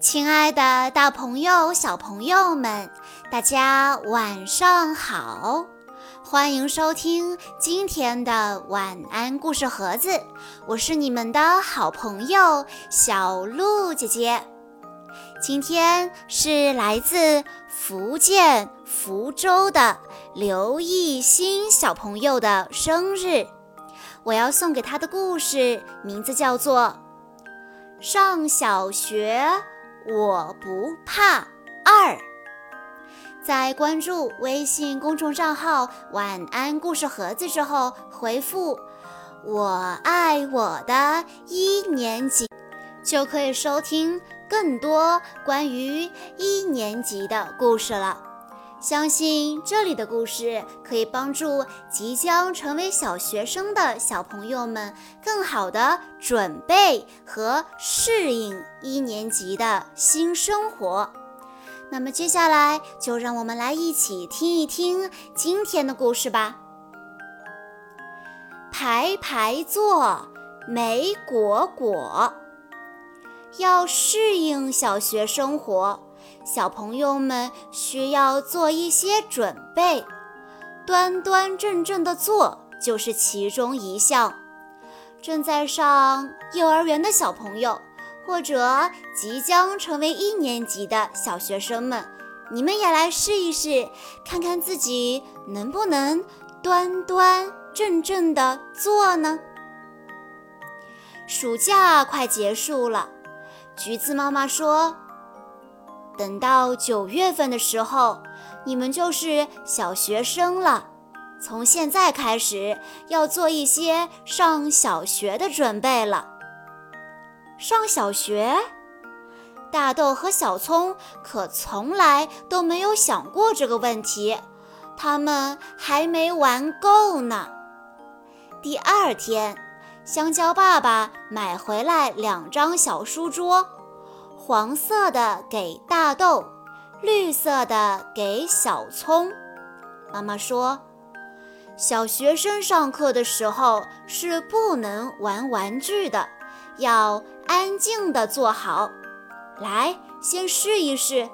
亲爱的，大朋友、小朋友们，大家晚上好！欢迎收听今天的晚安故事盒子，我是你们的好朋友小鹿姐姐。今天是来自福建福州的刘艺新小朋友的生日，我要送给他的故事名字叫做《上小学》。我不怕二，在关注微信公众账号“晚安故事盒子”之后，回复“我爱我的一年级”，就可以收听更多关于一年级的故事了。相信这里的故事可以帮助即将成为小学生的小朋友们更好的准备和适应一年级的新生活。那么接下来就让我们来一起听一听今天的故事吧。排排坐，莓果果，要适应小学生活。小朋友们需要做一些准备，端端正正的坐就是其中一项。正在上幼儿园的小朋友，或者即将成为一年级的小学生们，你们也来试一试，看看自己能不能端端正正的坐呢？暑假快结束了，橘子妈妈说。等到九月份的时候，你们就是小学生了。从现在开始，要做一些上小学的准备了。上小学，大豆和小葱可从来都没有想过这个问题，他们还没玩够呢。第二天，香蕉爸爸买回来两张小书桌。黄色的给大豆，绿色的给小葱。妈妈说，小学生上课的时候是不能玩玩具的，要安静的坐好。来，先试一试。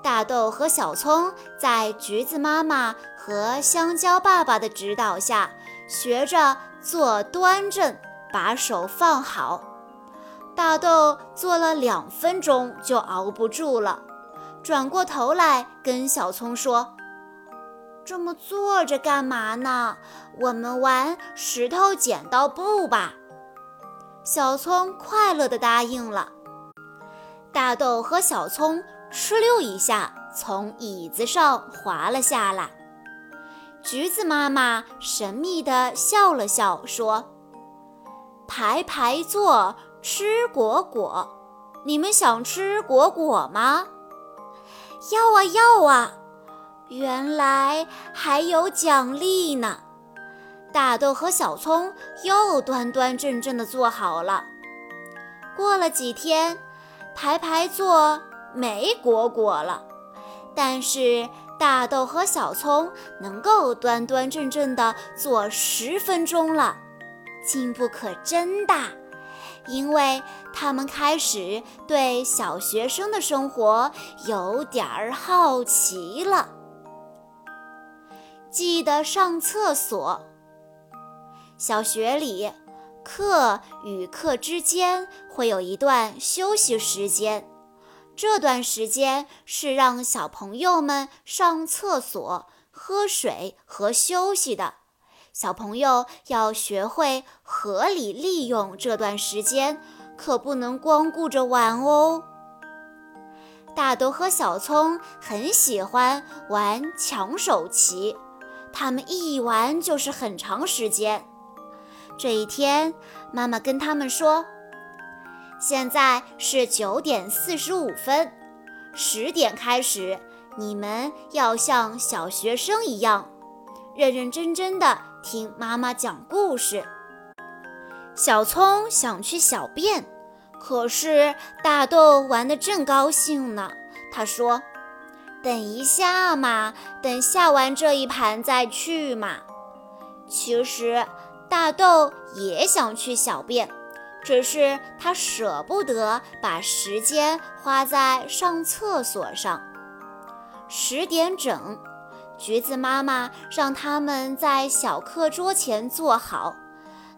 大豆和小葱在橘子妈妈和香蕉爸爸的指导下，学着坐端正，把手放好。大豆坐了两分钟就熬不住了，转过头来跟小葱说：“这么坐着干嘛呢？我们玩石头剪刀布吧。”小葱快乐地答应了。大豆和小葱哧溜一下从椅子上滑了下来。橘子妈妈神秘地笑了笑说：“排排坐。”吃果果，你们想吃果果吗？要啊要啊！原来还有奖励呢。大豆和小葱又端端正正地坐好了。过了几天，排排坐没果果了，但是大豆和小葱能够端端正正地坐十分钟了，进步可真大。因为他们开始对小学生的生活有点儿好奇了。记得上厕所。小学里，课与课之间会有一段休息时间，这段时间是让小朋友们上厕所、喝水和休息的。小朋友要学会合理利用这段时间，可不能光顾着玩哦。大豆和小葱很喜欢玩抢手棋，他们一玩就是很长时间。这一天，妈妈跟他们说：“现在是九点四十五分，十点开始，你们要像小学生一样，认认真真的。”听妈妈讲故事。小葱想去小便，可是大豆玩得正高兴呢。他说：“等一下嘛，等下完这一盘再去嘛。”其实大豆也想去小便，只是他舍不得把时间花在上厕所上。十点整，橘子妈妈让他们在小课桌前坐好，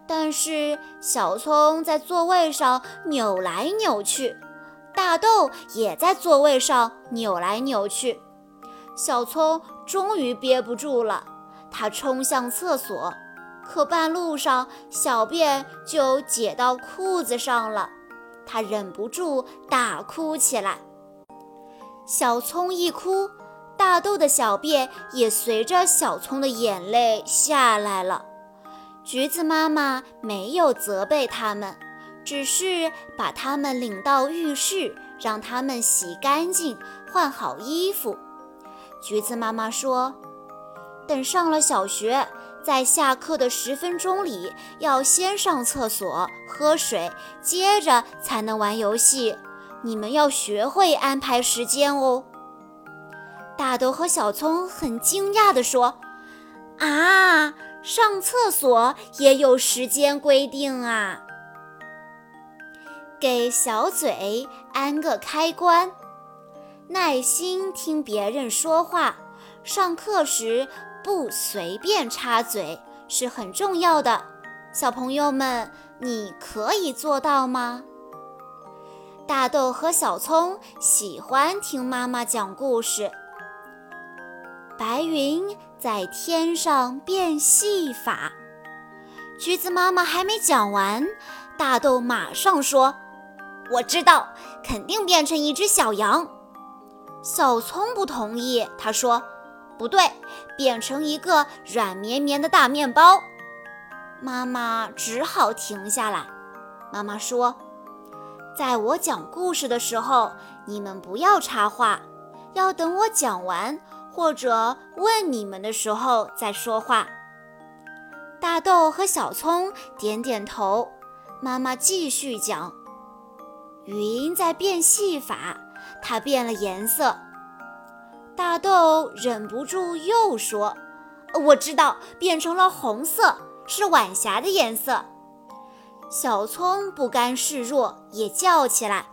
但是小葱在座位上扭来扭去，大豆也在座位上扭来扭去。小葱终于憋不住了，他冲向厕所。可半路上，小便就解到裤子上了，他忍不住大哭起来。小葱一哭，大豆的小便也随着小葱的眼泪下来了。橘子妈妈没有责备他们，只是把他们领到浴室，让他们洗干净、换好衣服。橘子妈妈说：“等上了小学。”在下课的十分钟里，要先上厕所、喝水，接着才能玩游戏。你们要学会安排时间哦。大豆和小葱很惊讶地说：“啊，上厕所也有时间规定啊！”给小嘴安个开关，耐心听别人说话。上课时。不随便插嘴是很重要的，小朋友们，你可以做到吗？大豆和小葱喜欢听妈妈讲故事。云在天上变戏法，橘子妈妈还没讲完，大豆马上说：“我知道，肯定变成一只小羊。”小葱不同意，他说。不对，变成一个软绵绵的大面包。妈妈只好停下来。妈妈说：“在我讲故事的时候，你们不要插话，要等我讲完或者问你们的时候再说话。”大豆和小葱点点头。妈妈继续讲：“云在变戏法，它变了颜色。”大豆忍不住又说：“我知道，变成了红色，是晚霞的颜色。”小葱不甘示弱，也叫起来：“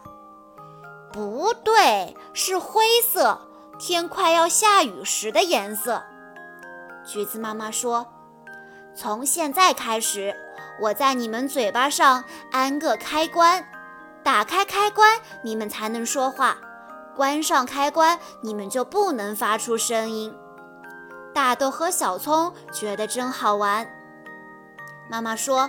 不对，是灰色，天快要下雨时的颜色。”橘子妈妈说：“从现在开始，我在你们嘴巴上安个开关，打开开关，你们才能说话。”关上开关，你们就不能发出声音。大豆和小葱觉得真好玩。妈妈说：“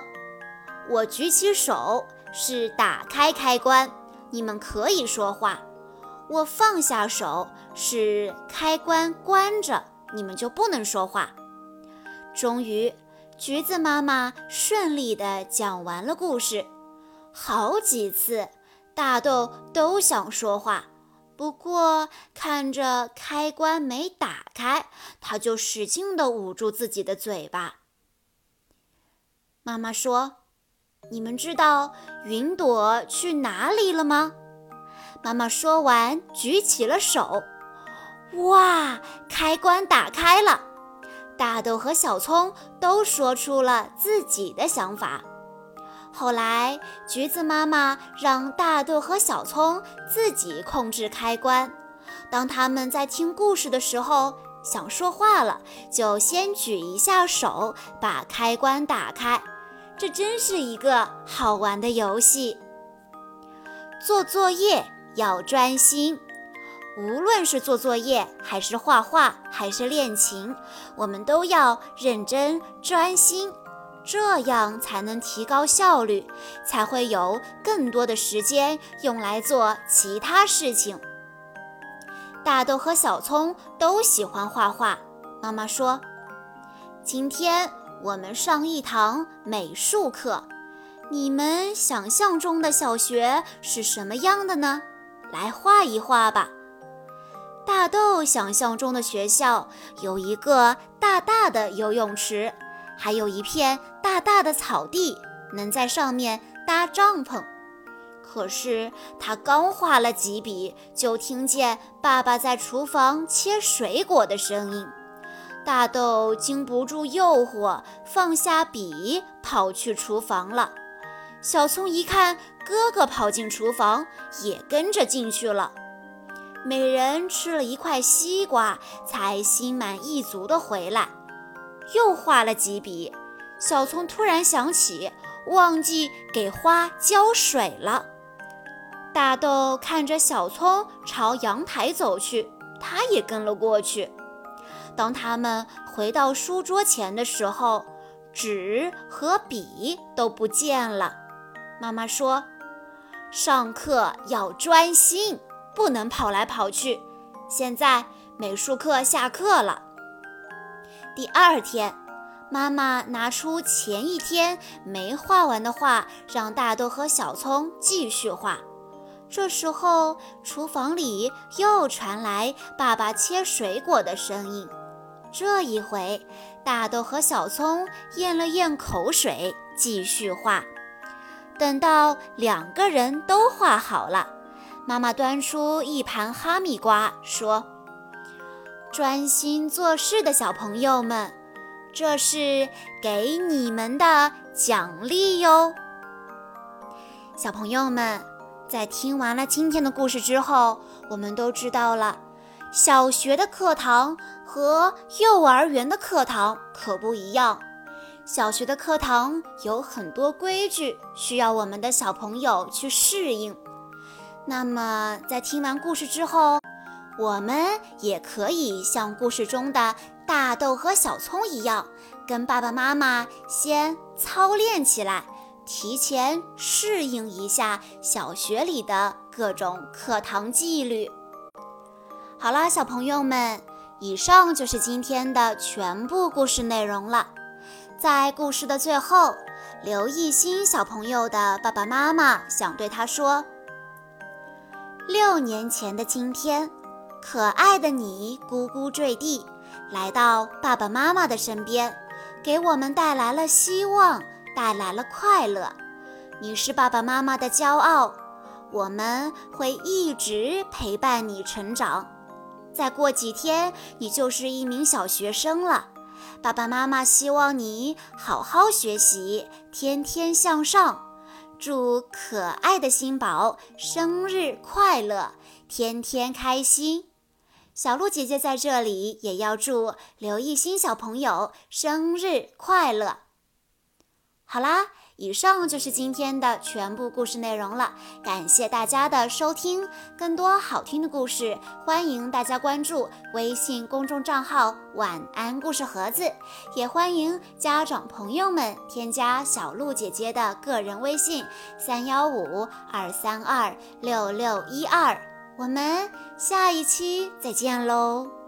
我举起手是打开开关，你们可以说话；我放下手是开关关着，你们就不能说话。”终于，橘子妈妈顺利地讲完了故事。好几次，大豆都想说话。不过，看着开关没打开，他就使劲地捂住自己的嘴巴。妈妈说：“你们知道云朵去哪里了吗？”妈妈说完，举起了手。哇，开关打开了！大豆和小葱都说出了自己的想法。后来，橘子妈妈让大豆和小葱自己控制开关。当他们在听故事的时候想说话了，就先举一下手，把开关打开。这真是一个好玩的游戏。做作业要专心，无论是做作业，还是画画，还是练琴，我们都要认真专心。这样才能提高效率，才会有更多的时间用来做其他事情。大豆和小葱都喜欢画画。妈妈说：“今天我们上一堂美术课，你们想象中的小学是什么样的呢？来画一画吧。”大豆想象中的学校有一个大大的游泳池。还有一片大大的草地，能在上面搭帐篷。可是他刚画了几笔，就听见爸爸在厨房切水果的声音。大豆经不住诱惑，放下笔，跑去厨房了。小葱一看哥哥跑进厨房，也跟着进去了。每人吃了一块西瓜，才心满意足地回来。又画了几笔，小葱突然想起忘记给花浇水了。大豆看着小葱朝阳台走去，他也跟了过去。当他们回到书桌前的时候，纸和笔都不见了。妈妈说：“上课要专心，不能跑来跑去。”现在美术课下课了。第二天，妈妈拿出前一天没画完的画，让大豆和小葱继续画。这时候，厨房里又传来爸爸切水果的声音。这一回，大豆和小葱咽了咽口水，继续画。等到两个人都画好了，妈妈端出一盘哈密瓜，说：“专心做事的小朋友们，这是给你们的奖励哟。”小朋友们。在听完了今天的故事之后，我们都知道了，小学的课堂和幼儿园的课堂可不一样。小学的课堂有很多规矩，需要我们的小朋友去适应。那么，在听完故事之后，我们也可以像故事中的大豆和小葱一样，跟爸爸妈妈先操练起来。提前适应一下小学里的各种课堂纪律。好啦，小朋友们，以上就是今天的全部故事内容了。在故事的最后，刘艺兴小朋友的爸爸妈妈想对他说：六年前的今天，可爱的你咕咕坠地，来到爸爸妈妈的身边，给我们带来了希望。带来了快乐，你是爸爸妈妈的骄傲，我们会一直陪伴你成长。再过几天，你就是一名小学生了。爸爸妈妈希望你好好学习，天天向上。祝可爱的新宝生日快乐，天天开心。小鹿姐姐在这里也要祝刘艺昕小朋友生日快乐。好啦，以上就是今天的全部故事内容了。感谢大家的收听，更多好听的故事，欢迎大家关注微信公众账号“晚安故事盒子”，也欢迎家长朋友们添加小鹿姐姐的个人微信：三幺五二三二六六一二。我们下一期再见喽！